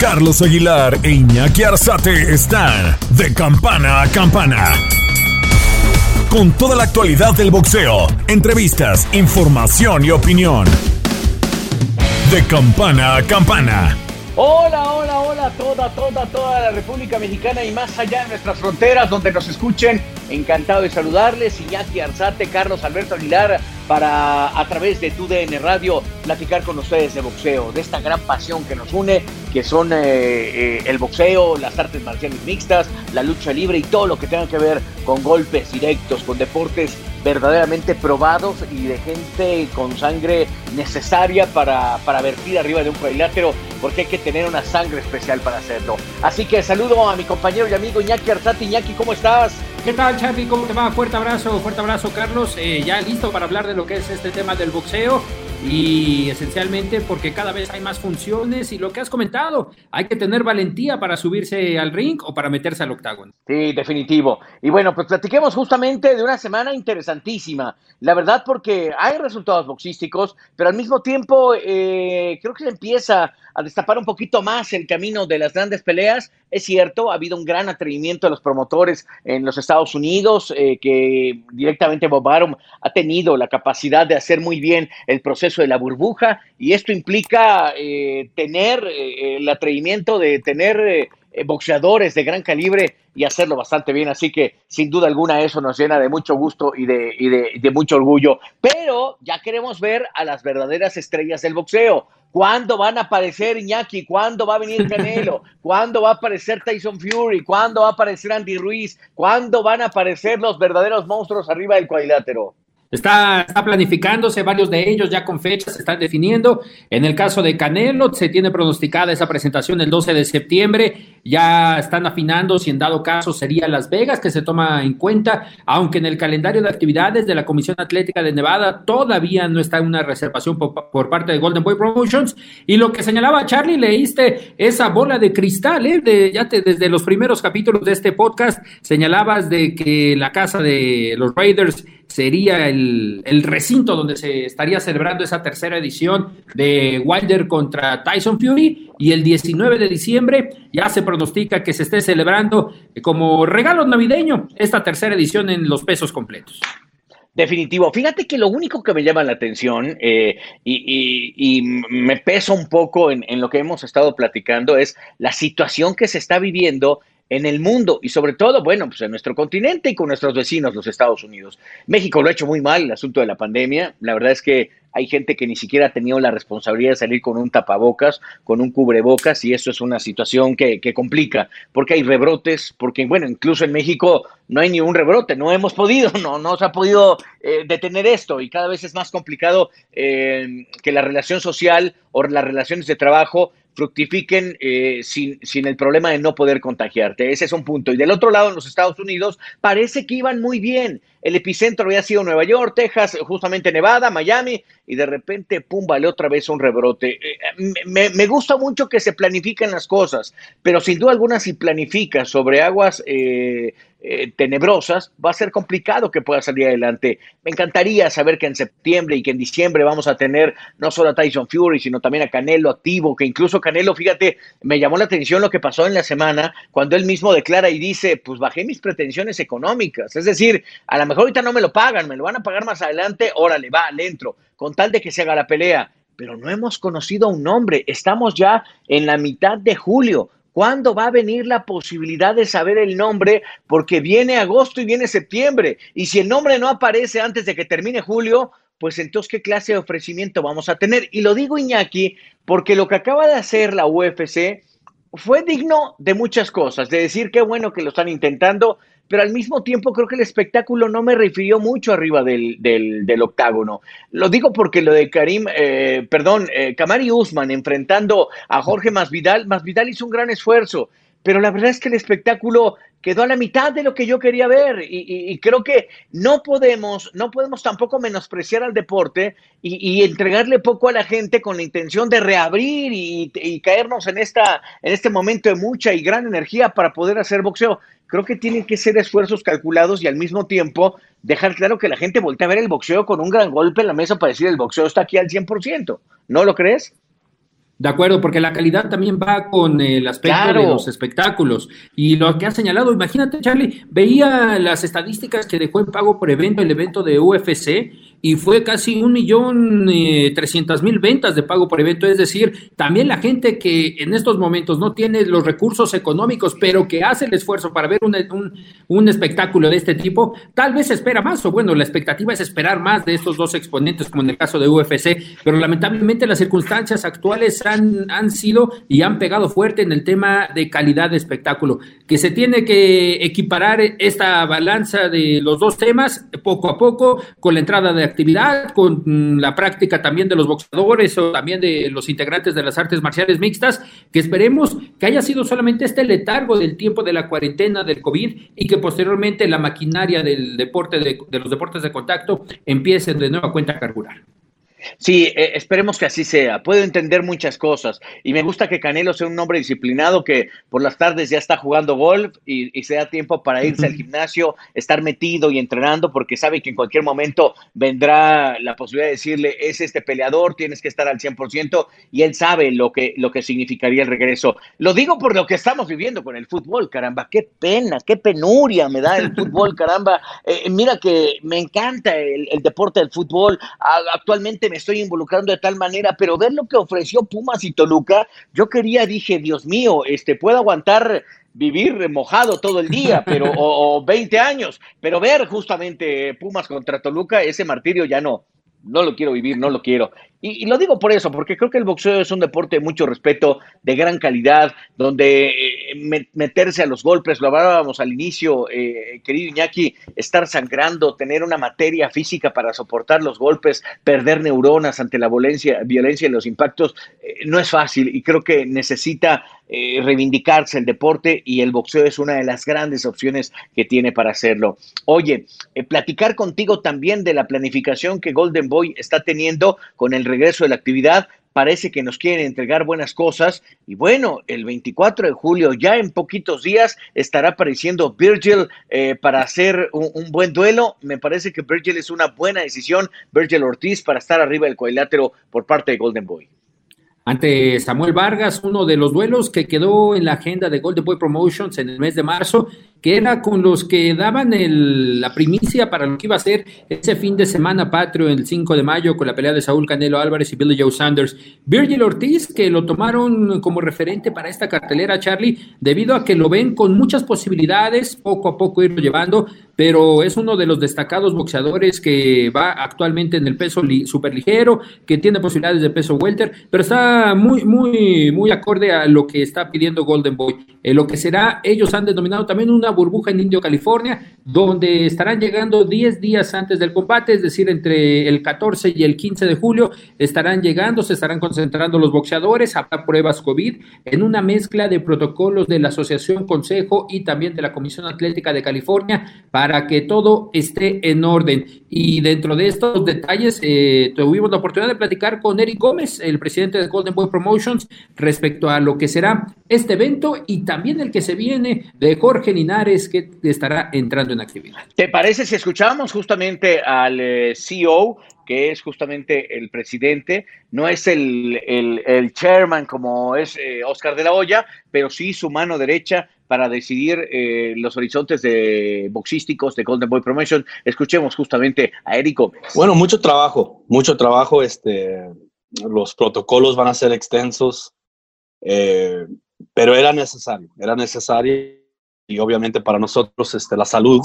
Carlos Aguilar e Iñaki Arzate están de campana a campana. Con toda la actualidad del boxeo, entrevistas, información y opinión. De campana a campana. Hola, hola, hola, toda, toda, toda la República Mexicana y más allá de nuestras fronteras donde nos escuchen. Encantado de saludarles, Iñaki Arzate, Carlos Alberto Aguilar, para a través de TUDN Radio platicar con ustedes de boxeo, de esta gran pasión que nos une, que son eh, eh, el boxeo, las artes marciales mixtas, la lucha libre y todo lo que tenga que ver con golpes directos, con deportes verdaderamente probados y de gente con sangre necesaria para, para vertir arriba de un cuadrilátero, porque hay que tener una sangre especial para hacerlo. Así que saludo a mi compañero y amigo Iñaki Arzate. Iñaki, ¿cómo estás? ¿Qué tal, Charlie? ¿Cómo te va? Fuerte abrazo, fuerte abrazo, Carlos. Eh, ya listo para hablar de lo que es este tema del boxeo y esencialmente porque cada vez hay más funciones y lo que has comentado, hay que tener valentía para subirse al ring o para meterse al octágono. Sí, definitivo. Y bueno, pues platiquemos justamente de una semana interesantísima, la verdad porque hay resultados boxísticos, pero al mismo tiempo eh, creo que se empieza a destapar un poquito más el camino de las grandes peleas. Es cierto, ha habido un gran atrevimiento de los promotores en los Estados Unidos, eh, que directamente Bob Arum ha tenido la capacidad de hacer muy bien el proceso de la burbuja, y esto implica eh, tener eh, el atrevimiento de tener boxeadores de gran calibre y hacerlo bastante bien. Así que sin duda alguna eso nos llena de mucho gusto y de, y de, de mucho orgullo. Pero ya queremos ver a las verdaderas estrellas del boxeo. ¿Cuándo van a aparecer Iñaki? ¿Cuándo va a venir Canelo? ¿Cuándo va a aparecer Tyson Fury? ¿Cuándo va a aparecer Andy Ruiz? ¿Cuándo van a aparecer los verdaderos monstruos arriba del cuadrilátero? Está, está, planificándose, varios de ellos ya con fechas se están definiendo. En el caso de Canelo, se tiene pronosticada esa presentación el 12 de septiembre. Ya están afinando si en dado caso sería Las Vegas, que se toma en cuenta, aunque en el calendario de actividades de la Comisión Atlética de Nevada todavía no está una reservación por, parte de Golden Boy Promotions. Y lo que señalaba Charlie, leíste esa bola de cristal, ¿eh? de, ya te, desde los primeros capítulos de este podcast, señalabas de que la casa de los Raiders sería el, recinto donde se estaría celebrando esa tercera edición de Wilder contra Tyson Fury y el 19 de diciembre ya se pronostica que se esté celebrando como regalo navideño esta tercera edición en los pesos completos. Definitivo. Fíjate que lo único que me llama la atención eh, y, me pesa un poco en, lo que hemos estado platicando es la situación que se está viviendo en el mundo y sobre todo, bueno, pues en nuestro continente y con nuestros vecinos, los Estados Unidos. México lo ha hecho muy mal, el asunto de la pandemia. La verdad es que hay gente que ni siquiera ha tenido la responsabilidad de salir con un tapabocas, con un cubrebocas, y eso es una situación que, complica, porque hay rebrotes, porque, bueno, incluso en México no hay ni un rebrote, no hemos podido, no, no se ha podido eh, detener esto, y cada vez es más complicado eh, que la relación social o las relaciones de trabajo fructifiquen eh, sin, sin, el problema de no poder contagiarte. Ese es un punto. Y del otro lado, en los Estados Unidos, parece que iban muy bien. El epicentro había sido Nueva York, Texas, justamente Nevada, Miami, y de repente, pum, vale otra vez un rebrote. Eh, me, me, gusta mucho que se planifiquen las cosas, pero sin duda alguna, si planificas sobre aguas eh, eh, tenebrosas, va a ser complicado que pueda salir adelante. Me encantaría saber que en septiembre y que en diciembre vamos a tener no solo a Tyson Fury, sino también a Canelo activo, que incluso Canelo, fíjate, me llamó la atención lo que pasó en la semana, cuando él mismo declara y dice, pues bajé mis pretensiones económicas. Es decir, a lo mejor ahorita no me lo pagan, me lo van a pagar más adelante, órale, va, le entro, con tal de que se haga la pelea. Pero no hemos conocido a un nombre, estamos ya en la mitad de julio. ¿Cuándo va a venir la posibilidad de saber el nombre? Porque viene agosto y viene septiembre. Y si el nombre no aparece antes de que termine julio, pues entonces, ¿qué clase de ofrecimiento vamos a tener? Y lo digo, Iñaki, porque lo que acaba de hacer la UFC fue digno de muchas cosas, de decir qué bueno que lo están intentando, pero al mismo tiempo creo que el espectáculo no me refirió mucho arriba del, del, octágono. Lo digo porque lo de Karim, eh, perdón, eh, Kamari Usman enfrentando a Jorge Masvidal, Masvidal hizo un gran esfuerzo, pero la verdad es que el espectáculo quedó a la mitad de lo que yo quería ver y, creo que no podemos, no podemos tampoco menospreciar al deporte y, entregarle poco a la gente con la intención de reabrir y, caernos en, esta, en este momento de mucha y gran energía para poder hacer boxeo. Creo que tienen que ser esfuerzos calculados y al mismo tiempo dejar claro que la gente voltea a ver el boxeo con un gran golpe en la mesa para decir el boxeo está aquí al 100%. ¿No lo crees? De acuerdo, porque la calidad también va con el aspecto de los espectáculos. Y lo que ha señalado, imagínate, Charlie, veía las estadísticas que dejó en pago por evento el evento de UFC y fue casi un millón eh, trescientas mil ventas de pago por evento. Es decir, también la gente que en estos momentos no tiene los recursos económicos, pero que hace el esfuerzo para ver un, un, espectáculo de este tipo, tal vez espera más, o bueno, la expectativa es esperar más de estos dos exponentes, como en el caso de UFC, pero lamentablemente las circunstancias actuales han, han sido y han pegado fuerte en el tema de calidad de espectáculo, que se tiene que equiparar esta balanza de los dos temas poco a poco con la entrada de actividad, con mm, la práctica también de los boxeadores o también de los integrantes de las artes marciales mixtas, que esperemos que haya sido solamente este letargo del tiempo de la cuarentena del COVID y que posteriormente la maquinaria del deporte de, los deportes de contacto empiece de nueva cuenta a carburar. Sí, eh, esperemos que así sea. Puedo entender muchas cosas y me gusta que Canelo sea un hombre disciplinado que por las tardes ya está jugando golf y, y se da tiempo para irse al gimnasio, estar metido y entrenando porque sabe que en cualquier momento vendrá la posibilidad de decirle, es este peleador, tienes que estar al 100% y él sabe lo que, lo que significaría el regreso. Lo digo por lo que estamos viviendo con el fútbol, caramba, qué pena, qué penuria me da el fútbol, caramba. Eh, mira que me encanta el, el deporte del fútbol. Actualmente me estoy involucrando de tal manera, pero ver lo que ofreció Pumas y Toluca, yo quería, dije, Dios mío, este, puedo aguantar vivir mojado todo el día, pero o, o 20 años, pero ver justamente Pumas contra Toluca, ese martirio ya no, no lo quiero vivir, no lo quiero. Y, lo digo por eso, porque creo que el boxeo es un deporte de mucho respeto, de gran calidad, donde eh, meterse a los golpes, lo hablábamos al inicio, eh, querido Iñaki, estar sangrando, tener una materia física para soportar los golpes, perder neuronas ante la violencia, y los impactos, eh, no es fácil y creo que necesita reivindicarse el deporte y el boxeo es una de las grandes opciones que tiene para hacerlo. Oye, platicar contigo también de la planificación que Golden Boy está teniendo con el regreso de la actividad. Parece que nos quieren entregar buenas cosas. Y bueno, el 24 de julio, ya en poquitos días, estará apareciendo Virgil eh, para hacer un, buen duelo. Me parece que Virgil es una buena decisión, Virgil Ortiz, para estar arriba del cuadrilátero por parte de Golden Boy ante Samuel Vargas, uno de los duelos que quedó en la agenda de Golden Boy Promotions en el mes de marzo que era con los que daban el, la primicia para lo que iba a ser ese fin de semana patrio el 5 de mayo con la pelea de Saúl Canelo Álvarez y Billy Joe Sanders. Virgil Ortiz, que lo tomaron como referente para esta cartelera, Charlie, debido a que lo ven con muchas posibilidades, poco a poco irlo llevando, pero es uno de los destacados boxeadores que va actualmente en el peso superligero, que tiene posibilidades de peso welter, pero está muy, muy, muy acorde a lo que está pidiendo Golden Boy. Eh, lo que será, ellos han denominado también una burbuja en Indio, California, donde estarán llegando 10 días antes del combate, es decir, entre el 14 y el 15 de julio, estarán llegando, se estarán concentrando los boxeadores, habrá pruebas COVID, en una mezcla de protocolos de la Asociación Consejo y también de la Comisión Atlética de California, para que todo esté en orden. Y dentro de estos detalles, eh, tuvimos la oportunidad de platicar con Eric Gómez, el presidente de Golden Boy Promotions, respecto a lo que será este evento y también el que se viene de Jorge Linares, que estará entrando en actividad. ¿Te parece si escuchamos justamente al eh, CEO, que es justamente el presidente? No es el, el, chairman como es eh, Oscar de la Hoya, pero sí su mano derecha para decidir eh, los horizontes de boxísticos de Golden Boy Promotion. Escuchemos justamente a Eric Gómez. Bueno, mucho trabajo, mucho trabajo. Este, los protocolos van a ser extensos, eh, pero era necesario, era necesario y obviamente para nosotros este, la salud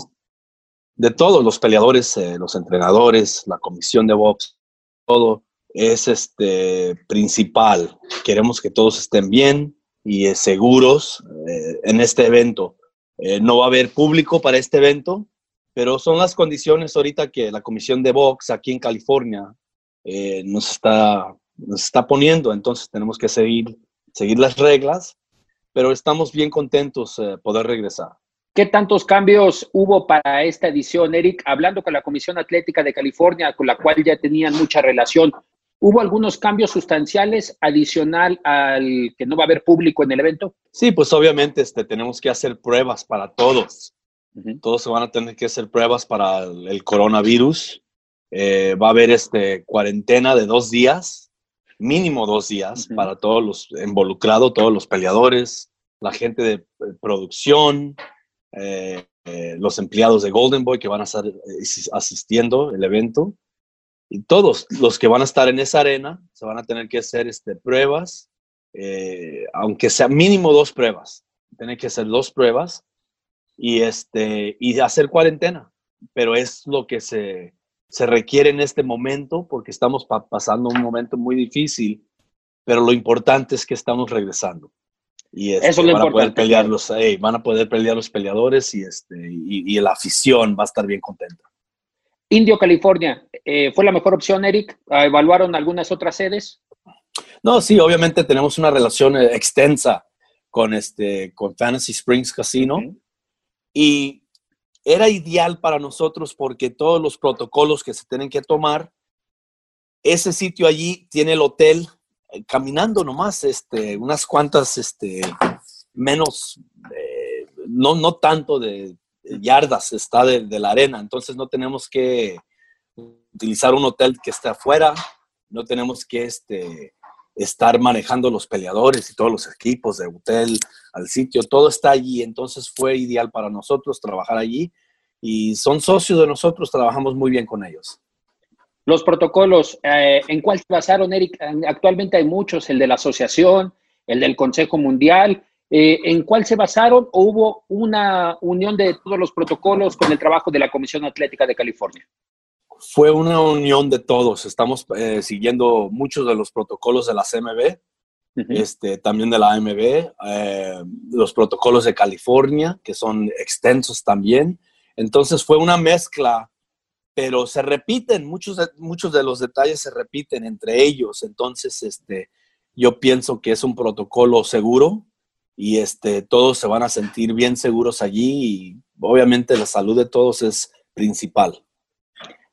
de todos los peleadores, eh, los entrenadores, la comisión de box, todo es este principal. Queremos que todos estén bien, y eh, seguros eh, en este evento. No va a haber público para este evento, pero son las condiciones ahorita que la Comisión de Box aquí en California nos, está, nos está poniendo. Entonces tenemos que seguir, seguir las reglas, pero estamos bien contentos de poder regresar. ¿Qué tantos cambios hubo para esta edición, Eric? Hablando con la Comisión Atlética de California, con la cual ya tenían mucha relación, ¿Hubo algunos cambios sustanciales adicional al que no va a haber público en el evento? Sí, pues obviamente este, tenemos que hacer pruebas para todos. Todos se van a tener que hacer pruebas para el, coronavirus. Eh, va a haber este, cuarentena de dos días, mínimo dos días, para todos los involucrados, todos los peleadores, la gente de producción, eh, eh, los empleados de Golden Boy que van a estar asistiendo al evento. Y todos los que van a estar en esa arena se van a tener que hacer este, pruebas, eh, aunque sea mínimo dos pruebas. Tienen que hacer dos pruebas y, este, y hacer cuarentena. Pero es lo que se, se requiere en este momento porque estamos pasando un momento muy difícil, pero lo importante es que estamos regresando. Y este, Eso es lo van, a poder pelear los, van a poder pelear los peleadores y, este, y, y la afición va a estar bien contenta. Indio, California, eh, ¿fue la mejor opción, Eric? ¿Evaluaron algunas otras sedes? No, sí, obviamente tenemos una relación eh, extensa con, este, con Fantasy Springs Casino y era ideal para nosotros porque todos los protocolos que se tienen que tomar, ese sitio allí tiene el hotel eh, caminando nomás, este, unas cuantas, este, menos, no, no tanto de yardas está de, la arena, entonces no tenemos que utilizar un hotel que esté afuera, no tenemos que este, estar manejando los peleadores y todos los equipos de hotel al sitio, todo está allí, entonces fue ideal para nosotros trabajar allí y son socios de nosotros, trabajamos muy bien con ellos. Los protocolos, eh, ¿en cuál se basaron, Eric? Actualmente hay muchos, el de la asociación, el del Consejo Mundial, eh, ¿En cuál se basaron o hubo una unión de todos los protocolos con el trabajo de la Comisión Atlética de California? Fue una unión de todos. Estamos eh, siguiendo muchos de los protocolos de la CMB, este, también de la AMB, eh, los protocolos de California, que son extensos también. Entonces fue una mezcla, pero se repiten, muchos de, muchos de los detalles se repiten entre ellos. Entonces, este, yo pienso que es un protocolo seguro, y este, todos se van a sentir bien seguros allí y obviamente la salud de todos es principal.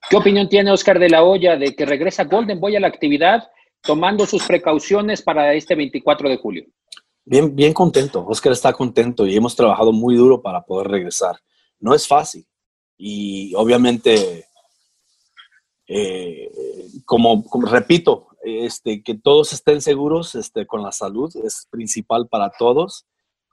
¿Qué opinión tiene Oscar de la Hoya de que regresa Golden Boy a la actividad tomando sus precauciones para este 24 de julio? Bien, bien contento. Oscar está contento y hemos trabajado muy duro para poder regresar. No es fácil y obviamente, eh, como, repito, este, que todos estén seguros este, con la salud, es principal para todos.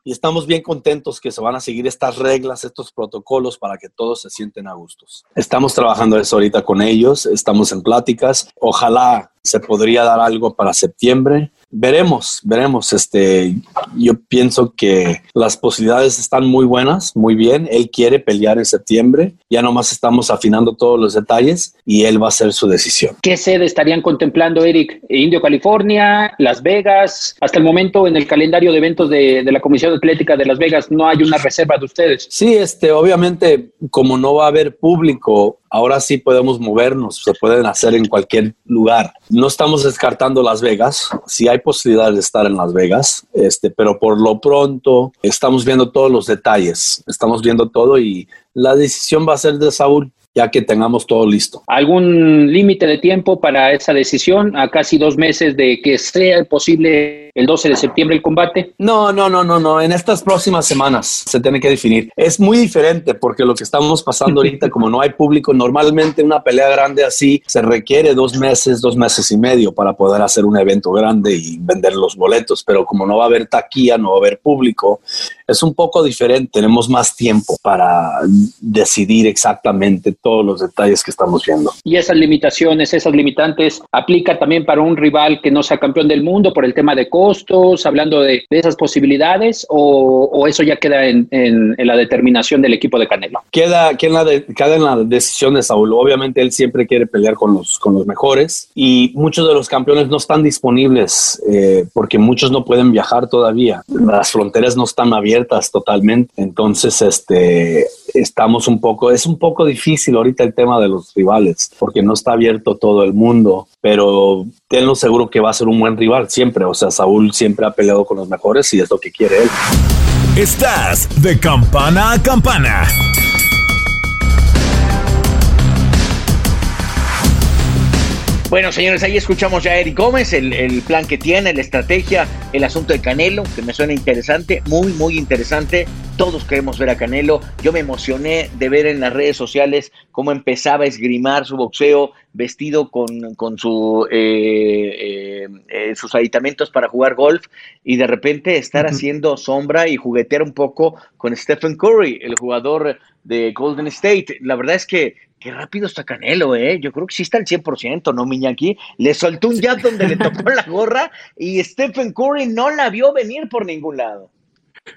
Y estamos bien contentos que se van a seguir estas reglas, estos protocolos para que todos se sienten a gustos. Estamos trabajando eso ahorita con ellos, estamos en pláticas. Ojalá se podría dar algo para septiembre. Veremos, veremos. Este, yo pienso que las posibilidades están muy buenas, muy bien. Él quiere pelear en septiembre. Ya nomás estamos afinando todos los detalles y él va a hacer su decisión. ¿Qué sede estarían contemplando, Eric? Indio, California, Las Vegas. Hasta el momento en el calendario de eventos de, de la Comisión Atlética de Las Vegas no hay una reserva de ustedes. Sí, este, obviamente, como no va a haber público, ahora sí podemos movernos, se pueden hacer en cualquier lugar. No estamos descartando Las Vegas, sí hay posibilidad de estar en Las Vegas, este, pero por lo pronto estamos viendo todos los detalles, estamos viendo todo y la decisión va a ser de Saúl ya que tengamos todo listo. ¿Algún límite de tiempo para esa decisión? A casi dos meses de que sea posible el 12 de septiembre el combate? No, no, no, no, no. En estas próximas semanas se tiene que definir. Es muy diferente porque lo que estamos pasando ahorita, como no hay público, normalmente una pelea grande así se requiere dos meses, dos meses y medio para poder hacer un evento grande y vender los boletos. Pero como no va a haber taquilla, no va a haber público, es un poco diferente, tenemos más tiempo para decidir exactamente todos los detalles que estamos viendo. Y esas limitaciones, esas limitantes, aplica también para un rival que no sea campeón del mundo por el tema de costos, hablando de, esas posibilidades, o, eso ya queda en, la determinación del equipo de Canelo. Queda, queda, en la la decisión de Saúl. Obviamente él siempre quiere pelear con los, con los mejores y muchos de los campeones no están disponibles eh, porque muchos no pueden viajar todavía. Las fronteras no están abiertas totalmente. Entonces, este, estamos un poco, es un poco difícil ahorita el tema de los rivales porque no está abierto todo el mundo, pero tenlo seguro que va a ser un buen rival siempre. O sea, Saúl siempre ha peleado con los mejores y es lo que quiere él. Estás de campana a campana. Bueno, señores, ahí escuchamos ya a Eric Gómez, el, plan que tiene, la estrategia, el asunto de Canelo, que me suena interesante, muy, muy interesante. Todos queremos ver a Canelo. Yo me emocioné de ver en las redes sociales cómo empezaba a esgrimar su boxeo vestido con, con su, eh, eh, eh, sus aditamentos para jugar golf y de repente estar haciendo sombra y juguetear un poco con Stephen Curry, el jugador de Golden State. La verdad es que Qué rápido está Canelo, ¿eh? Yo creo que sí está al 100%, ¿no, Miñaki? Le soltó un jab donde le tocó la gorra y Stephen Curry no la vio venir por ningún lado.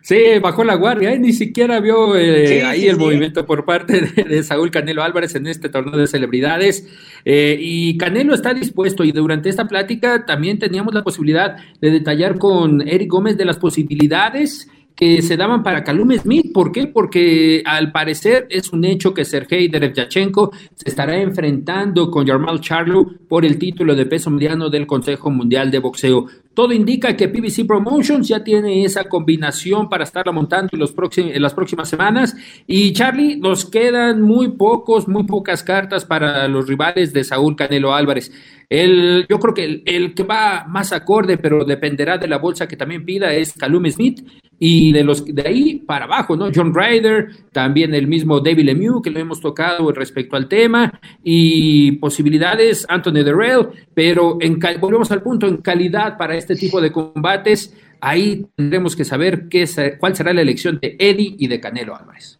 Sí, bajó la guardia, ¿eh? ni siquiera vio eh, ahí el movimiento por parte de, Saúl Canelo Álvarez en este torneo de celebridades. Eh, y Canelo está dispuesto y durante esta plática también teníamos la posibilidad de detallar con Eric Gómez de las posibilidades que se daban para Kalum Smith. ¿Por qué? Porque al parecer es un hecho que Sergei Derevyachenko se estará enfrentando con Yarmal Charlo por el título de peso mediano del Consejo Mundial de Boxeo. Todo indica que PBC Promotions ya tiene esa combinación para estarla montando en, los las próximas semanas. Y Charlie, nos quedan muy pocos, muy pocas cartas para los rivales de Saúl Canelo Álvarez. El, yo creo que el, que va más acorde, pero dependerá de la bolsa que también pida, es Calum Smith. Y de los de ahí para abajo, ¿no? John Ryder, también el mismo David Lemieux, que lo hemos tocado respecto al tema, y posibilidades Anthony Derrell, pero en, volvemos al punto, en calidad para este tipo de combates, ahí tendremos que saber qué, cuál será la elección de Eddie y de Canelo Álvarez.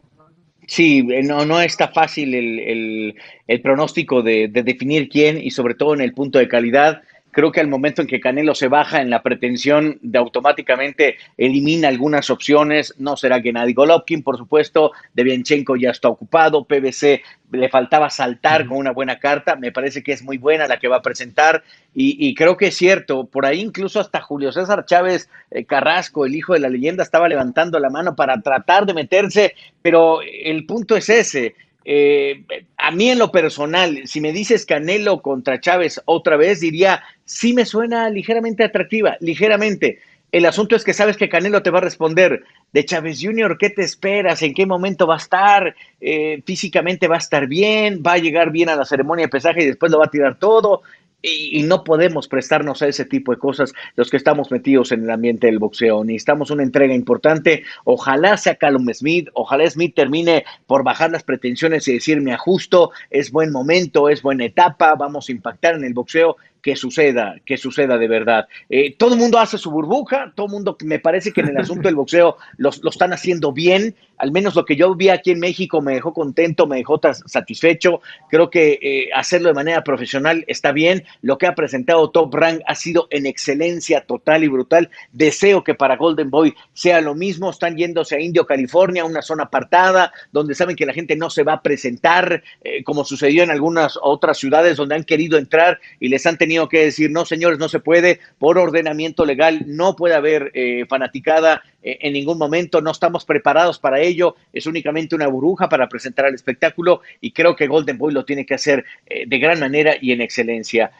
Sí, eh, no, no está fácil el, el, pronóstico de, de, definir quién y sobre todo en el punto de calidad. Creo que al momento en que Canelo se baja en la pretensión de automáticamente elimina algunas opciones, no será Gennady Golovkin, por supuesto, Devianchenko ya está ocupado, PBC le faltaba saltar con una buena carta, me parece que es muy buena la que va a presentar y, creo que es cierto, por ahí incluso hasta Julio César Chávez eh, Carrasco, el hijo de la leyenda, estaba levantando la mano para tratar de meterse, pero el punto es ese, eh, a mí en lo personal, si me dices Canelo contra Chávez otra vez, diría, sí me suena ligeramente atractiva, ligeramente. El asunto es que sabes que Canelo te va a responder de Chávez Jr., ¿qué te esperas? ¿En qué momento va a estar? Eh, físicamente va a estar bien, va a llegar bien a la ceremonia de pesaje y después lo va a tirar todo y, no podemos prestarnos a ese tipo de cosas los que estamos metidos en el ambiente del boxeo. Necesitamos una entrega importante. Ojalá sea Callum Smith, ojalá Smith termine por bajar las pretensiones y decir me ajusto, es buen momento, es buena etapa, vamos a impactar en el boxeo que suceda, que suceda de verdad. Eh, todo el mundo hace su burbuja, todo el mundo, me parece que en el asunto del boxeo lo están haciendo bien, al menos lo que yo vi aquí en México me dejó contento, me dejó satisfecho, creo que eh, hacerlo de manera profesional está bien, lo que ha presentado Top Rank ha sido en excelencia total y brutal, deseo que para Golden Boy sea lo mismo, están yéndose a Indio, California, una zona apartada, donde saben que la gente no se va a presentar, eh, como sucedió en algunas otras ciudades donde han querido entrar y les han tenido que decir, no, señores, no se puede, por ordenamiento legal no puede haber eh, fanaticada eh, en ningún momento, no estamos preparados para ello, es únicamente una burbuja para presentar el espectáculo y creo que Golden Boy lo tiene que hacer eh, de gran manera y en excelencia.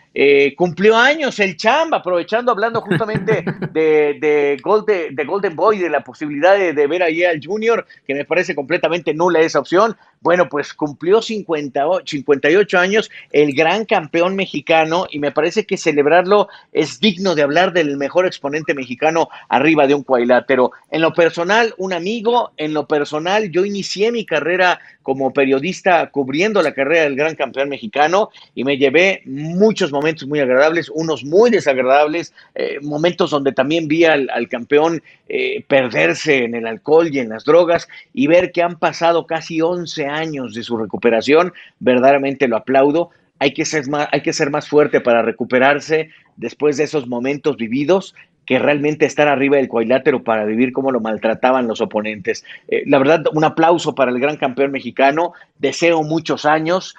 Cumplió años el Chamba, aprovechando, hablando justamente de, de, Golden Boy, de la posibilidad de, de ver ahí al Junior, que me parece completamente nula esa opción. Bueno, pues cumplió 58 años el gran campeón mexicano y me parece que celebrarlo es digno de hablar del mejor exponente mexicano arriba de un cuadrilátero. en lo personal, un amigo, en lo personal, yo inicié mi carrera como periodista cubriendo la carrera del gran campeón mexicano y me llevé muchos momentos muy agradables, unos muy desagradables, eh, momentos donde también vi al, campeón eh, perderse en el alcohol y en las drogas y ver que han pasado casi 11 años de su recuperación, verdaderamente lo aplaudo. Hay que, ser más, hay que ser más fuerte para recuperarse después de esos momentos vividos que realmente estar arriba del cuadrilátero para vivir cómo lo maltrataban los oponentes. Eh, la verdad, un aplauso para el gran campeón mexicano. Deseo muchos años.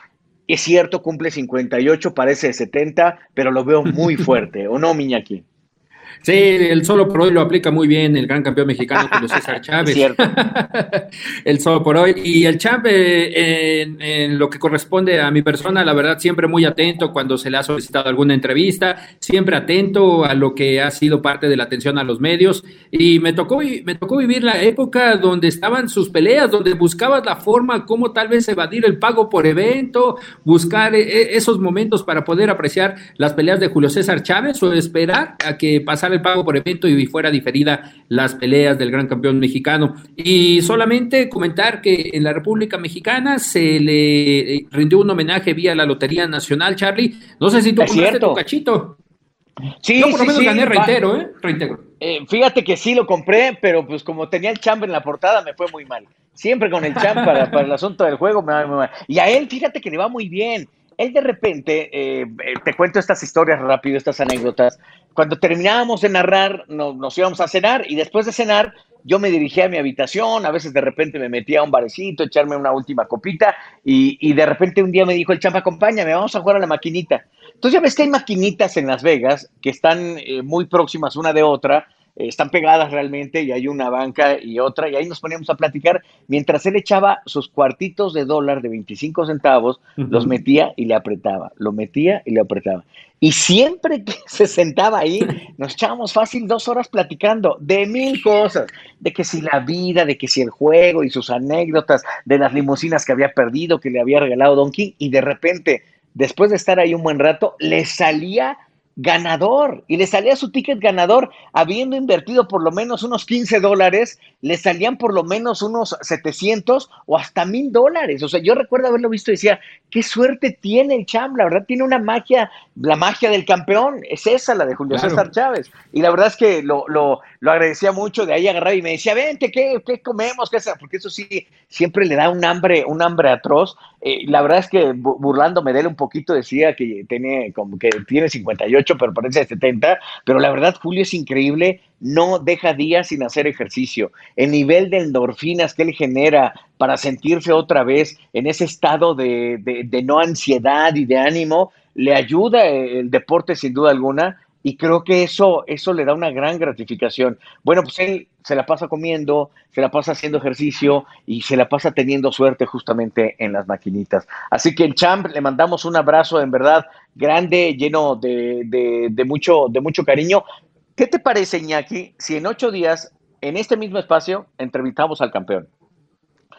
Es cierto, cumple 58, parece 70, pero lo veo muy fuerte, ¿o no, Miñaki? Sí, el solo por hoy lo aplica muy bien el gran campeón mexicano Julio César Chávez. el solo por hoy. Y el Chávez, eh, en, lo que corresponde a mi persona, la verdad, siempre muy atento cuando se le ha solicitado alguna entrevista, siempre atento a lo que ha sido parte de la atención a los medios. Y me tocó, me tocó vivir la época donde estaban sus peleas, donde buscabas la forma, cómo tal vez evadir el pago por evento, buscar eh, esos momentos para poder apreciar las peleas de Julio César Chávez o esperar a que pasara el pago por evento y fuera diferida las peleas del gran campeón mexicano. Y solamente comentar que en la República Mexicana se le rindió un homenaje vía la Lotería Nacional, Charlie. No sé si tú compraste tu cachito. Sí, Yo por lo menos gané reitero, ¿eh? Reintegro. Eh, fíjate que sí lo compré, pero pues como tenía el champ en la portada, me fue muy mal. Siempre con el champ para, el asunto del juego me va muy mal. Y a él, fíjate que le va muy bien él de repente, eh, eh, te cuento estas historias rápido, estas anécdotas, cuando terminábamos de narrar, nos íbamos a cenar y después de cenar yo me dirigía a mi habitación, a veces de repente me metía a un barecito, echarme una última copita y, de repente un día me dijo el champa, acompáñame, vamos a jugar a la maquinita. Entonces ya ves que hay maquinitas en Las Vegas que están eh, muy próximas una de otra están pegadas realmente y hay una banca y otra, y ahí nos poníamos a platicar mientras él echaba sus cuartitos de dólar de 25 centavos, los metía y le apretaba, lo metía y le apretaba. Y siempre que se sentaba ahí, nos echábamos fácil dos horas platicando de mil cosas, de que si la vida, de que si el juego y sus anécdotas, de las limusinas que había perdido, que le había regalado Don King, y de repente, después de estar ahí un buen rato, le salía ganador y le salía su ticket ganador habiendo invertido por lo menos unos 15 dólares, le salían por lo menos unos 700 o hasta mil dólares. O sea, yo recuerdo haberlo visto y decía, qué suerte tiene el Cham, la verdad tiene una magia, la magia del campeón, es esa la de Julio César Chávez. Y la verdad es que lo, lo, lo, agradecía mucho, de ahí agarraba y me decía, vente, ¿qué, qué comemos? ¿Qué Porque eso sí, siempre le da un hambre, un hambre atroz. Eh, la verdad es que burlándome de él un poquito decía que tiene como que tiene 58 pero parece de 70. Pero la verdad, Julio es increíble, no deja días sin hacer ejercicio. El nivel de endorfinas que él genera para sentirse otra vez en ese estado de, de no ansiedad y de ánimo, le ayuda el deporte sin duda alguna y creo que eso, eso le da una gran gratificación. Bueno, pues él se la pasa comiendo, se la pasa haciendo ejercicio y se la pasa teniendo suerte justamente en las maquinitas. Así que el champ le mandamos un abrazo en verdad grande, lleno de, de, mucho, de mucho cariño. ¿Qué te parece, Iñaki, si en ocho días, en este mismo espacio, entrevistamos al campeón?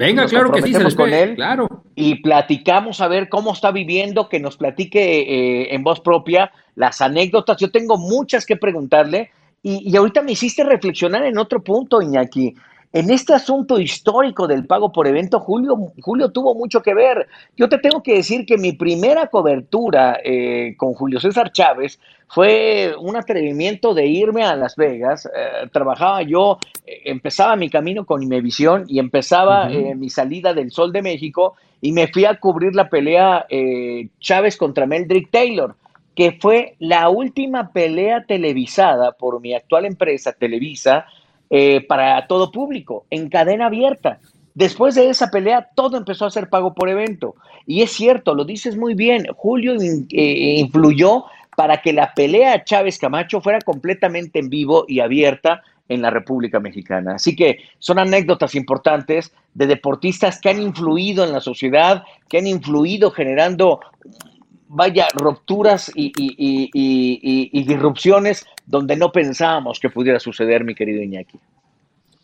Venga, claro que sí, se con él claro. y platicamos a ver cómo está viviendo, que nos platique eh, en voz propia las anécdotas. Yo tengo muchas que preguntarle y, y, ahorita me hiciste reflexionar en otro punto, Iñaki. En este asunto histórico del pago por evento, Julio, Julio tuvo mucho que ver. Yo te tengo que decir que mi primera cobertura eh, con Julio César Chávez fue un atrevimiento de irme a Las Vegas. Eh, trabajaba yo, eh, empezaba mi camino con Imevisión y empezaba mi salida del Sol de México y me fui a cubrir la pelea Chávez contra Meldrick Taylor que fue la última pelea televisada por mi actual empresa, Televisa, eh, para todo público, en cadena abierta. Después de esa pelea, todo empezó a ser pago por evento. Y es cierto, lo dices muy bien, Julio eh, influyó para que la pelea Chávez Camacho fuera completamente en vivo y abierta en la República Mexicana. Así que son anécdotas importantes de deportistas que han influido en la sociedad, que han influido generando vaya, rupturas y, disrupciones donde no pensábamos que pudiera suceder, mi querido Iñaki.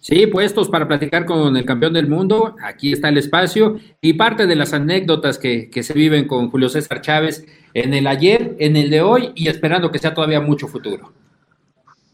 Sí, puestos para platicar con el campeón del mundo, aquí está el espacio y parte de las anécdotas que, que se viven con Julio César Chávez en el ayer, en el de hoy y esperando que sea todavía mucho futuro.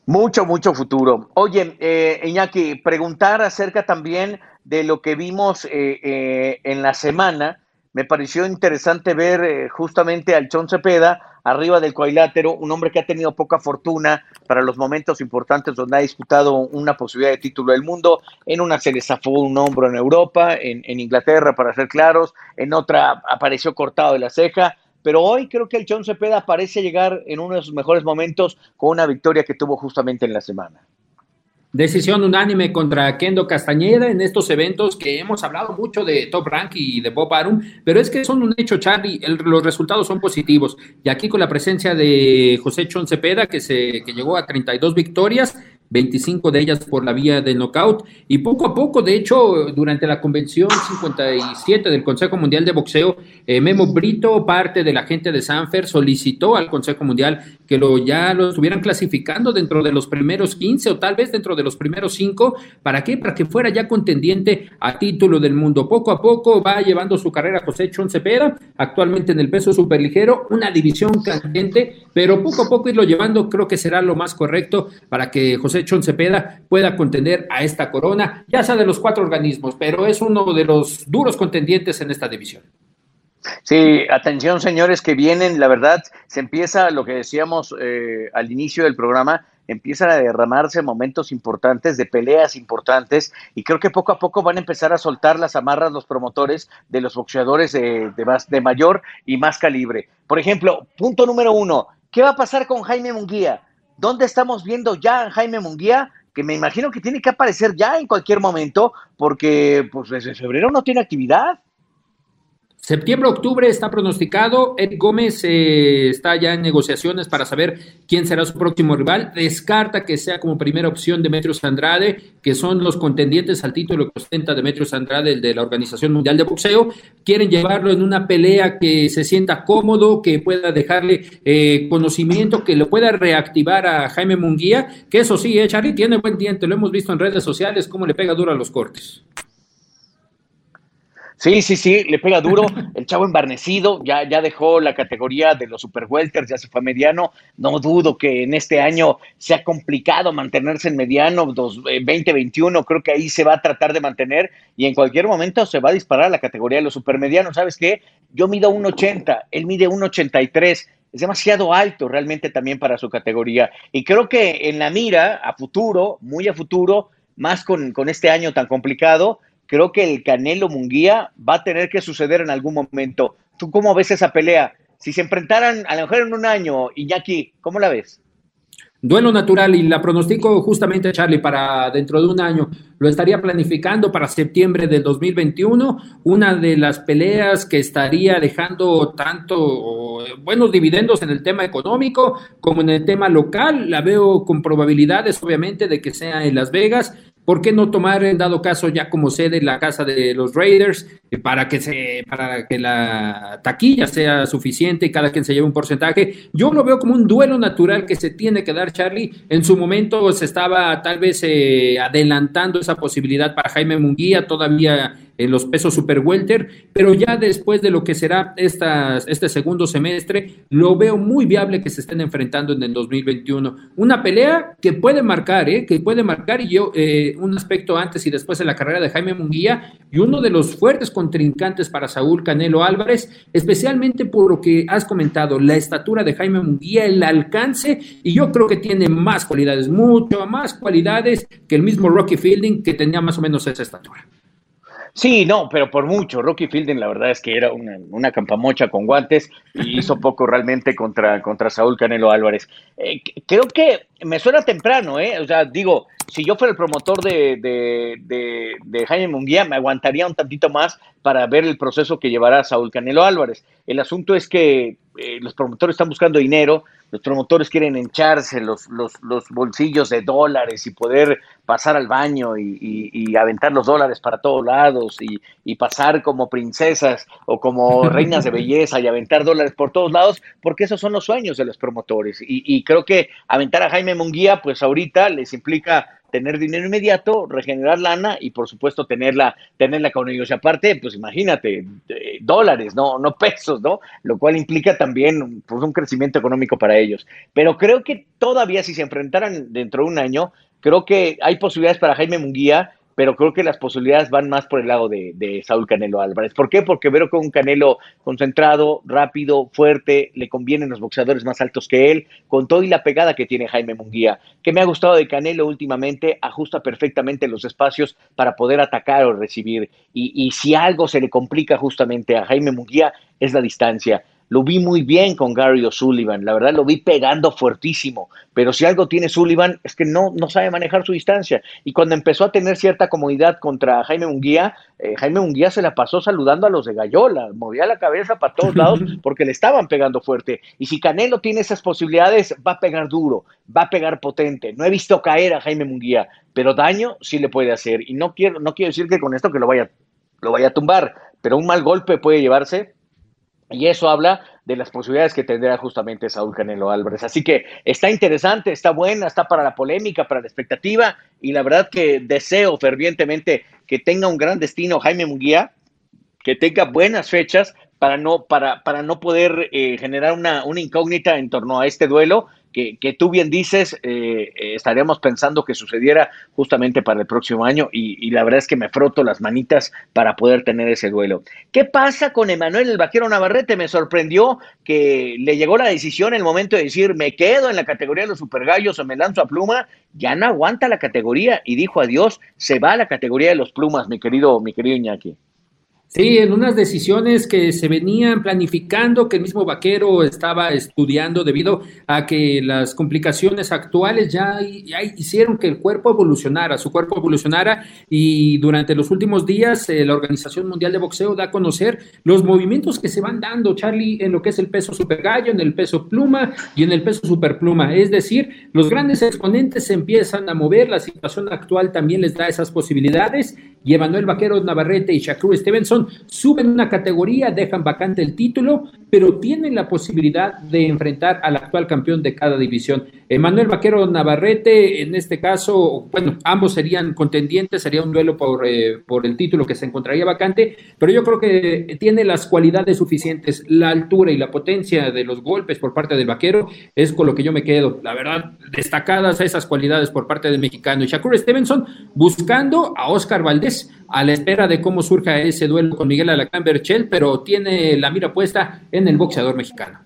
Mucho, mucho futuro. Oye, eh, Iñaki, preguntar acerca también de lo que vimos eh, eh, en la semana. Me pareció interesante ver eh, justamente al Chon Cepeda arriba del cuadrilátero, un hombre que ha tenido poca fortuna para los momentos importantes donde ha disputado una posibilidad de título del mundo. En una se le zafó un hombro en Europa, en, en Inglaterra, para ser claros, en otra apareció cortado de la ceja pero hoy creo que el Chon Cepeda parece llegar en uno de sus mejores momentos con una victoria que tuvo justamente en la semana. Decisión unánime contra Kendo Castañeda en estos eventos que hemos hablado mucho de Top Rank y de Bob Arum, pero es que son un hecho, Charlie, el, los resultados son positivos. Y aquí con la presencia de José Chon Cepeda, que, se, que llegó a 32 victorias, 25 de ellas por la vía del knockout. Y poco a poco, de hecho, durante la convención 57 del Consejo Mundial de Boxeo, eh, Memo Brito, parte de la gente de Sanfer, solicitó al Consejo Mundial que lo, ya lo estuvieran clasificando dentro de los primeros 15 o tal vez dentro de los primeros 5. ¿Para qué? Para que fuera ya contendiente a título del mundo. Poco a poco va llevando su carrera José Chon Cepeda, actualmente en el peso superligero, una división candente, pero poco a poco irlo llevando creo que será lo más correcto para que José Chon Cepeda pueda contender a esta corona, ya sea de los cuatro organismos, pero es uno de los duros contendientes en esta división. Sí, atención señores que vienen, la verdad, se empieza lo que decíamos eh, al inicio del programa, empiezan a derramarse momentos importantes, de peleas importantes, y creo que poco a poco van a empezar a soltar las amarras los promotores de los boxeadores de, de, más, de mayor y más calibre. Por ejemplo, punto número uno, ¿qué va a pasar con Jaime Munguía? ¿Dónde estamos viendo ya a Jaime Munguía? Que me imagino que tiene que aparecer ya en cualquier momento, porque pues desde febrero no tiene actividad. Septiembre-octubre está pronosticado. Ed Gómez eh, está ya en negociaciones para saber quién será su próximo rival. Descarta que sea como primera opción Demetrios Andrade, que son los contendientes al título que ostenta Demetrios Andrade, el de la Organización Mundial de Boxeo. Quieren llevarlo en una pelea que se sienta cómodo, que pueda dejarle eh, conocimiento, que lo pueda reactivar a Jaime Munguía, que eso sí, eh, Charlie tiene buen diente. Lo hemos visto en redes sociales, cómo le pega duro a los cortes. Sí, sí, sí, le pega duro. El chavo embarnecido ya, ya dejó la categoría de los super welters, ya se fue a mediano. No dudo que en este año sea complicado mantenerse en mediano, dos, eh, 2021, creo que ahí se va a tratar de mantener y en cualquier momento se va a disparar a la categoría de los supermedianos. ¿Sabes qué? Yo mido 1,80, él mide 1,83 es demasiado alto realmente también para su categoría. Y creo que en la mira, a futuro, muy a futuro, más con, con este año tan complicado, creo que el Canelo Munguía va a tener que suceder en algún momento. ¿Tú cómo ves esa pelea? Si se enfrentaran a lo mejor en un año, Iñaki, ¿cómo la ves? Duelo natural y la pronostico justamente, Charlie, para dentro de un año. Lo estaría planificando para septiembre del 2021. Una de las peleas que estaría dejando tanto buenos dividendos en el tema económico como en el tema local. La veo con probabilidades, obviamente, de que sea en Las Vegas. ¿Por qué no tomar en dado caso ya como sede la casa de los Raiders eh, para que se para que la taquilla sea suficiente y cada quien se lleve un porcentaje? Yo lo veo como un duelo natural que se tiene que dar Charlie. En su momento se estaba tal vez eh, adelantando esa posibilidad para Jaime Munguía, todavía en los pesos super welter, pero ya después de lo que será estas, este segundo semestre, lo veo muy viable que se estén enfrentando en el 2021. Una pelea que puede marcar, ¿eh? que puede marcar, y yo, eh, un aspecto antes y después de la carrera de Jaime Munguía, y uno de los fuertes contrincantes para Saúl Canelo Álvarez, especialmente por lo que has comentado, la estatura de Jaime Munguía, el alcance, y yo creo que tiene más cualidades, mucho más cualidades que el mismo Rocky Fielding, que tenía más o menos esa estatura. Sí, no, pero por mucho. Rocky Fielding, la verdad es que era una, una campamocha con guantes y hizo poco realmente contra, contra Saúl Canelo Álvarez. Eh, creo que me suena temprano, ¿eh? O sea, digo, si yo fuera el promotor de, de, de, Jaime Munguía, me aguantaría un tantito más para ver el proceso que llevará Saúl Canelo Álvarez. El asunto es que eh, los promotores están buscando dinero, los promotores quieren hincharse los, los, los bolsillos de dólares y poder pasar al baño y, y, y aventar los dólares para todos lados y, y, pasar como princesas o como reinas de belleza y aventar dólares por todos lados, porque esos son los sueños de los promotores. Y, creo que aventar a Jaime Munguía, pues ahorita les implica tener dinero inmediato, regenerar lana y por supuesto tenerla, tenerla con ellos. Y aparte, pues imagínate, eh, dólares, no, no pesos, ¿no? Lo cual implica también pues, un crecimiento económico para ellos. Pero creo que todavía si se enfrentaran dentro de un año, creo que hay posibilidades para Jaime Munguía pero creo que las posibilidades van más por el lado de, Saúl Canelo Álvarez. ¿Por qué? Porque veo que un Canelo concentrado, rápido, fuerte, le convienen los boxeadores más altos que él, con todo y la pegada que tiene Jaime Munguía. Que me ha gustado de Canelo últimamente, ajusta perfectamente los espacios para poder atacar o recibir. Y, y si algo se le complica justamente a Jaime Munguía, es la distancia. Lo vi muy bien con Gary O'Sullivan, la verdad lo vi pegando fuertísimo, pero si algo tiene Sullivan es que no, no sabe manejar su distancia. Y cuando empezó a tener cierta comodidad contra Jaime Munguía, eh, Jaime Munguía se la pasó saludando a los de Gallola, movía la cabeza para todos lados porque le estaban pegando fuerte. Y si Canelo tiene esas posibilidades, va a pegar duro, va a pegar potente. No he visto caer a Jaime Munguía, pero daño sí le puede hacer. Y no quiero, no quiero decir que con esto que lo vaya, lo vaya a tumbar, pero un mal golpe puede llevarse y eso habla de las posibilidades que tendrá justamente Saúl Canelo Álvarez. Así que está interesante, está buena, está para la polémica, para la expectativa. Y la verdad que deseo fervientemente que tenga un gran destino Jaime Munguía, que tenga buenas fechas para no, para, para no poder eh, generar una, una incógnita en torno a este duelo que, tú bien dices, eh, eh, estaríamos pensando que sucediera justamente para el próximo año y, la verdad es que me froto las manitas para poder tener ese duelo. ¿Qué pasa con Emanuel el Vaquero Navarrete? Me sorprendió que le llegó la decisión en el momento de decir, me quedo en la categoría de los supergallos o me lanzo a pluma, ya no aguanta la categoría y dijo adiós, se va a la categoría de los plumas, mi querido, mi querido Iñaki. Sí, en unas decisiones que se venían planificando, que el mismo vaquero estaba estudiando debido a que las complicaciones actuales ya, hicieron que el cuerpo evolucionara, su cuerpo evolucionara y durante los últimos días eh, la Organización Mundial de Boxeo da a conocer los movimientos que se van dando, Charlie, en lo que es el peso super gallo, en el peso pluma y en el peso super pluma. Es decir, los grandes exponentes se empiezan a mover, la situación actual también les da esas posibilidades y Emanuel Vaquero Navarrete y Shakur Stevenson suben una categoría, dejan vacante el título, pero tienen la posibilidad de enfrentar al actual campeón de cada división. Emanuel Vaquero Navarrete, en este caso, bueno, ambos serían contendientes, sería un duelo por, eh, por el título que se encontraría vacante, pero yo creo que tiene las cualidades suficientes, la altura y la potencia de los golpes por parte del Vaquero, es con lo que yo me quedo. La verdad, destacadas esas cualidades por parte del mexicano. Y Shakur Stevenson buscando a Oscar Valdés a la espera de cómo surja ese duelo con Miguel Alacán Berchel, pero tiene la mira puesta en el boxeador mexicano.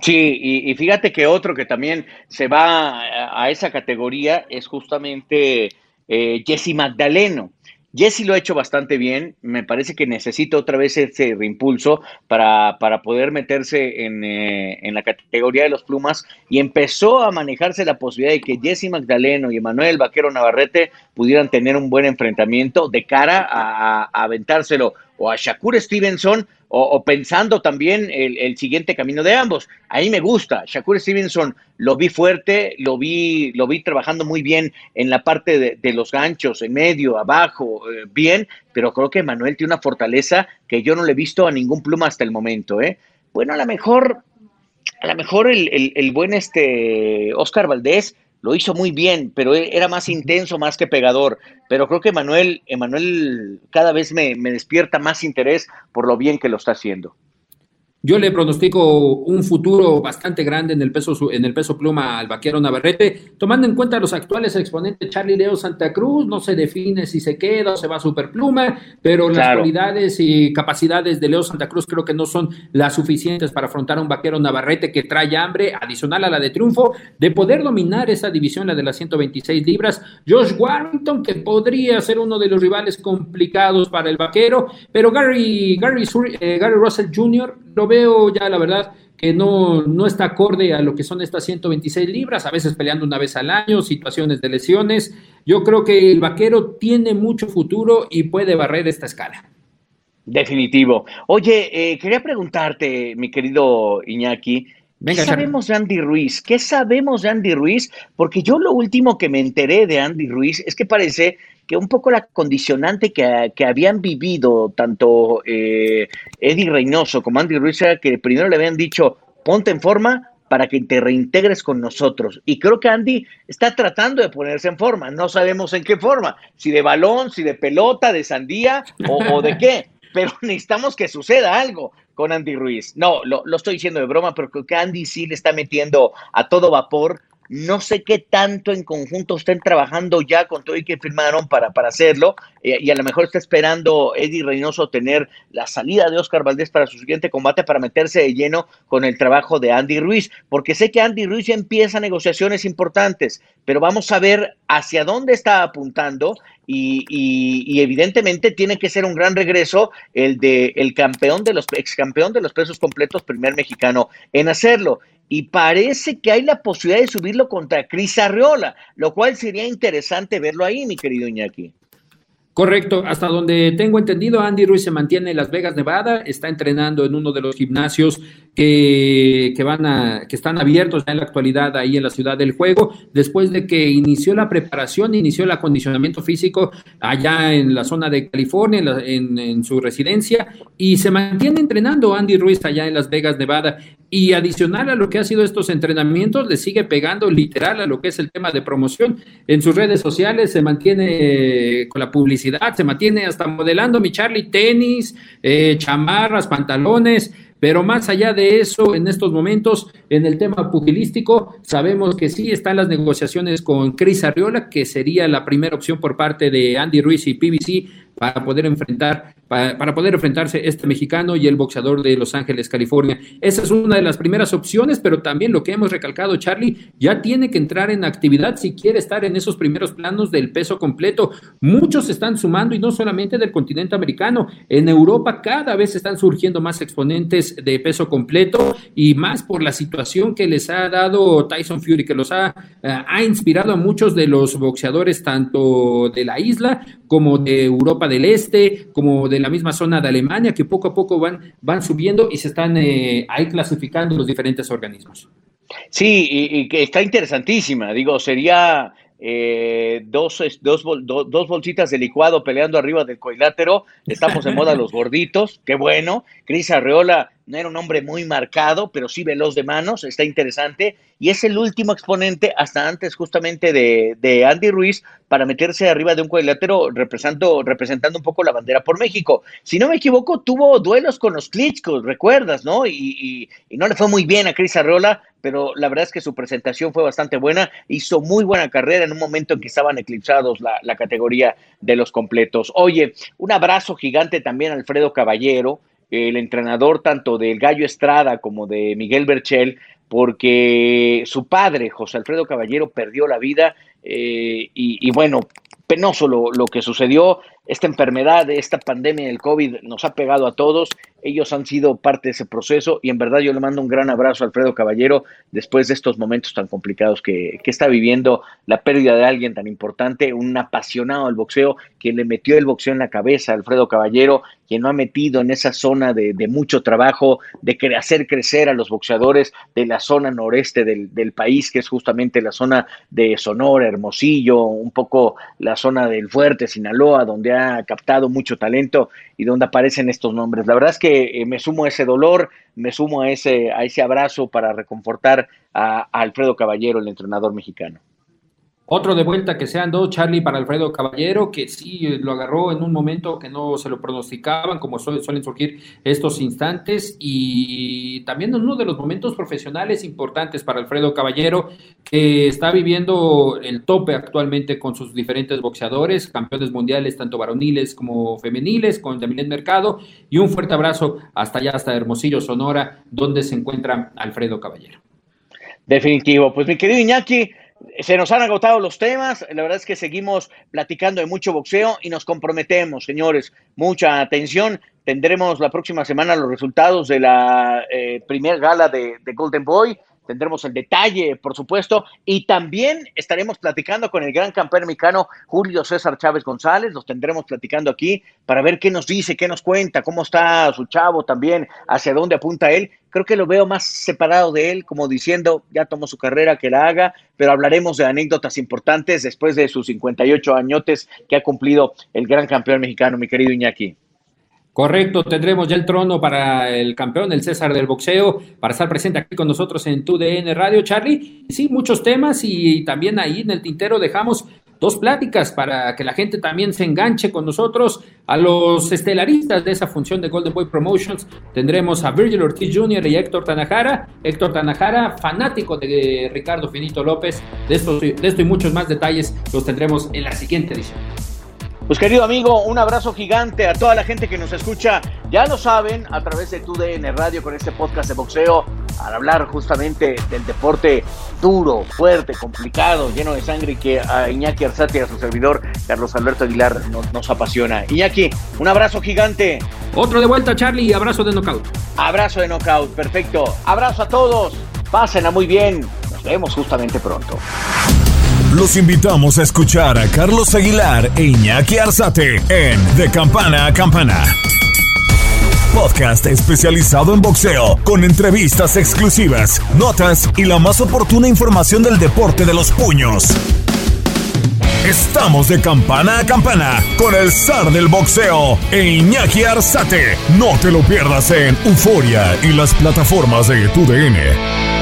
Sí, y, fíjate que otro que también se va a, esa categoría es justamente eh, Jesse Magdaleno. Jesse lo ha hecho bastante bien. Me parece que necesita otra vez ese reimpulso para, para poder meterse en, eh, en, la categoría de los plumas y empezó a manejarse la posibilidad de que Jesse Magdaleno y Emanuel Vaquero Navarrete pudieran tener un buen enfrentamiento de cara a, a aventárselo o a Shakur Stevenson o, pensando también el, siguiente camino de ambos. Ahí me gusta. Shakur Stevenson lo vi fuerte, lo vi, lo vi trabajando muy bien en la parte de, los ganchos, en medio, abajo, eh, bien, pero creo que Manuel tiene una fortaleza que yo no le he visto a ningún pluma hasta el momento. ¿eh? Bueno, a lo mejor, a lo mejor el, el buen este Oscar Valdés lo hizo muy bien, pero e, era más intenso, más que pegador. Pero creo que Emanuel, Emanuel cada vez me, me despierta más interés por lo bien que lo está haciendo. Yo le pronostico un futuro bastante grande en el peso, en el peso pluma al vaquero Navarrete, tomando en cuenta los actuales exponentes Charlie Leo Santa Cruz, no se define si se queda o se va a superpluma, pero las cualidades y capacidades de Leo Santa Cruz creo que no son las suficientes para afrontar a un vaquero Navarrete que trae hambre adicional a la de triunfo de poder dominar esa división, la de las 126 libras. Josh Warrington, que podría ser uno de los rivales complicados para el vaquero, pero Gary, Gary, eh, Gary Russell Jr. lo veo ya, la verdad, que no, no está acorde a lo que son estas 126 libras, a veces peleando una vez al año, situaciones de lesiones. Yo creo que el vaquero tiene mucho futuro y puede barrer esta escala. Definitivo. Oye, eh, quería preguntarte, mi querido Iñaki, ¿Qué sabemos de Andy Ruiz? ¿Qué sabemos de Andy Ruiz? Porque yo lo último que me enteré de Andy Ruiz es que parece que un poco la condicionante que, que habían vivido tanto eh, Eddie Reynoso como Andy Ruiz era que primero le habían dicho ponte en forma para que te reintegres con nosotros. Y creo que Andy está tratando de ponerse en forma. No sabemos en qué forma, si de balón, si de pelota, de sandía o, de qué. Pero necesitamos que suceda algo con Andy Ruiz. No, lo, lo estoy diciendo de broma, pero creo que Andy sí le está metiendo a todo vapor no sé qué tanto en conjunto estén trabajando ya con todo y que firmaron para, para hacerlo. Eh, y a lo mejor está esperando Eddie Reynoso tener la salida de Oscar Valdés para su siguiente combate para meterse de lleno con el trabajo de Andy Ruiz. Porque sé que Andy Ruiz ya empieza negociaciones importantes, pero vamos a ver hacia dónde está apuntando. Y, y, evidentemente tiene que ser un gran regreso el de el campeón de los ex campeón de los pesos completos, primer mexicano en hacerlo y parece que hay la posibilidad de subirlo contra Cris Arreola, lo cual sería interesante verlo ahí, mi querido Iñaki. Correcto, hasta donde tengo entendido, Andy Ruiz se mantiene en Las Vegas, Nevada, está entrenando en uno de los gimnasios que, van a, que están abiertos en la actualidad ahí en la ciudad del juego, después de que inició la preparación, inició el acondicionamiento físico allá en la zona de California, en, en su residencia, y se mantiene entrenando Andy Ruiz allá en Las Vegas, Nevada. Y adicional a lo que ha sido estos entrenamientos, le sigue pegando literal a lo que es el tema de promoción. En sus redes sociales se mantiene eh, con la publicidad, se mantiene hasta modelando mi Charlie tenis, eh, chamarras, pantalones, pero más allá de eso, en estos momentos, en el tema pugilístico, sabemos que sí están las negociaciones con Cris Arriola, que sería la primera opción por parte de Andy Ruiz y PBC para poder enfrentar, para, poder enfrentarse este mexicano y el boxeador de Los Ángeles, California. Esa es una de las primeras opciones, pero también lo que hemos recalcado, Charlie, ya tiene que entrar en actividad si quiere estar en esos primeros planos del peso completo. Muchos están sumando y no solamente del continente americano. En Europa cada vez están surgiendo más exponentes de peso completo y más por la situación que les ha dado Tyson Fury, que los ha, eh, ha inspirado a muchos de los boxeadores tanto de la isla como de Europa del Este, como de la misma zona de Alemania, que poco a poco van, van subiendo y se están eh, ahí clasificando los diferentes organismos. Sí, y, que está interesantísima. Digo, sería eh, dos, dos, dos, bolsitas de licuado peleando arriba del coilátero. Estamos en moda los gorditos, qué bueno. Cris Arreola no era un hombre muy marcado, pero sí veloz de manos, está interesante. Y es el último exponente, hasta antes justamente de, de Andy Ruiz, para meterse arriba de un cuadrilátero representando, representando un poco la bandera por México. Si no me equivoco, tuvo duelos con los Klitschko, recuerdas, ¿no? Y, y, no le fue muy bien a Cris Arreola, pero la verdad es que su presentación fue bastante buena. Hizo muy buena carrera en un momento en que estaban eclipsados la, la categoría de los completos. Oye, un abrazo gigante también a Alfredo Caballero el entrenador tanto del Gallo Estrada como de Miguel Berchel, porque su padre, José Alfredo Caballero, perdió la vida eh, y, bueno, penoso lo, lo, que sucedió. Esta enfermedad, esta pandemia del COVID nos ha pegado a todos ellos han sido parte de ese proceso y en verdad yo le mando un gran abrazo a Alfredo Caballero después de estos momentos tan complicados que, está viviendo, la pérdida de alguien tan importante, un apasionado del boxeo, que le metió el boxeo en la cabeza a Alfredo Caballero, quien no ha metido en esa zona de, mucho trabajo, de hacer crecer a los boxeadores de la zona noreste del, del país, que es justamente la zona de Sonora, Hermosillo, un poco la zona del Fuerte, Sinaloa, donde ha captado mucho talento y donde aparecen estos nombres. La verdad es que eh, me sumo a ese dolor, me sumo a ese, a ese abrazo para reconfortar a Alfredo Caballero, el entrenador mexicano. Otro de vuelta que sean dos, Charlie para Alfredo Caballero, que sí lo agarró en un momento que no se lo pronosticaban, como suelen surgir estos instantes, y también en uno de los momentos profesionales importantes para Alfredo Caballero, que está viviendo el tope actualmente con sus diferentes boxeadores, campeones mundiales, tanto varoniles como femeniles, con Yamilet Mercado, y un fuerte abrazo hasta allá, hasta Hermosillo, Sonora, donde se encuentra Alfredo Caballero. Definitivo. Pues mi querido Iñaki, se nos han agotado los temas, la verdad es que seguimos platicando de mucho boxeo y nos comprometemos, señores, mucha atención. Tendremos la próxima semana los resultados de la eh, primera gala de, de Golden Boy tendremos el detalle, por supuesto, y también estaremos platicando con el gran campeón mexicano Julio César Chávez González, los tendremos platicando aquí para ver qué nos dice, qué nos cuenta, cómo está su chavo también, hacia dónde apunta él. Creo que lo veo más separado de él, como diciendo, ya tomó su carrera, que la haga, pero hablaremos de anécdotas importantes después de sus 58 añotes que ha cumplido el gran campeón mexicano, mi querido Iñaki. Correcto, tendremos ya el trono para el campeón, el César del boxeo, para estar presente aquí con nosotros en TUDN Radio, Charlie. Sí, muchos temas y también ahí en el tintero dejamos dos pláticas para que la gente también se enganche con nosotros. A los estelaristas de esa función de Golden Boy Promotions tendremos a Virgil Ortiz Jr. y Héctor Tanajara. Héctor Tanajara, fanático de Ricardo Finito López. De esto, de esto y muchos más detalles los tendremos en la siguiente edición. Pues querido amigo, un abrazo gigante a toda la gente que nos escucha. Ya lo saben, a través de TUDN Radio con este podcast de boxeo, al hablar justamente del deporte duro, fuerte, complicado, lleno de sangre que a Iñaki Arzate y a su servidor Carlos Alberto Aguilar nos, nos apasiona. Iñaki, un abrazo gigante. Otro de vuelta, Charlie, y abrazo de knockout. Abrazo de knockout, perfecto. Abrazo a todos. Pásenla muy bien. Nos vemos justamente pronto. Los invitamos a escuchar a Carlos Aguilar e Iñaki Arzate en De Campana a Campana. Podcast especializado en boxeo, con entrevistas exclusivas, notas y la más oportuna información del deporte de los puños. Estamos de campana a campana con el zar del boxeo e Iñaki Arzate. No te lo pierdas en Euforia y las plataformas de TUDN.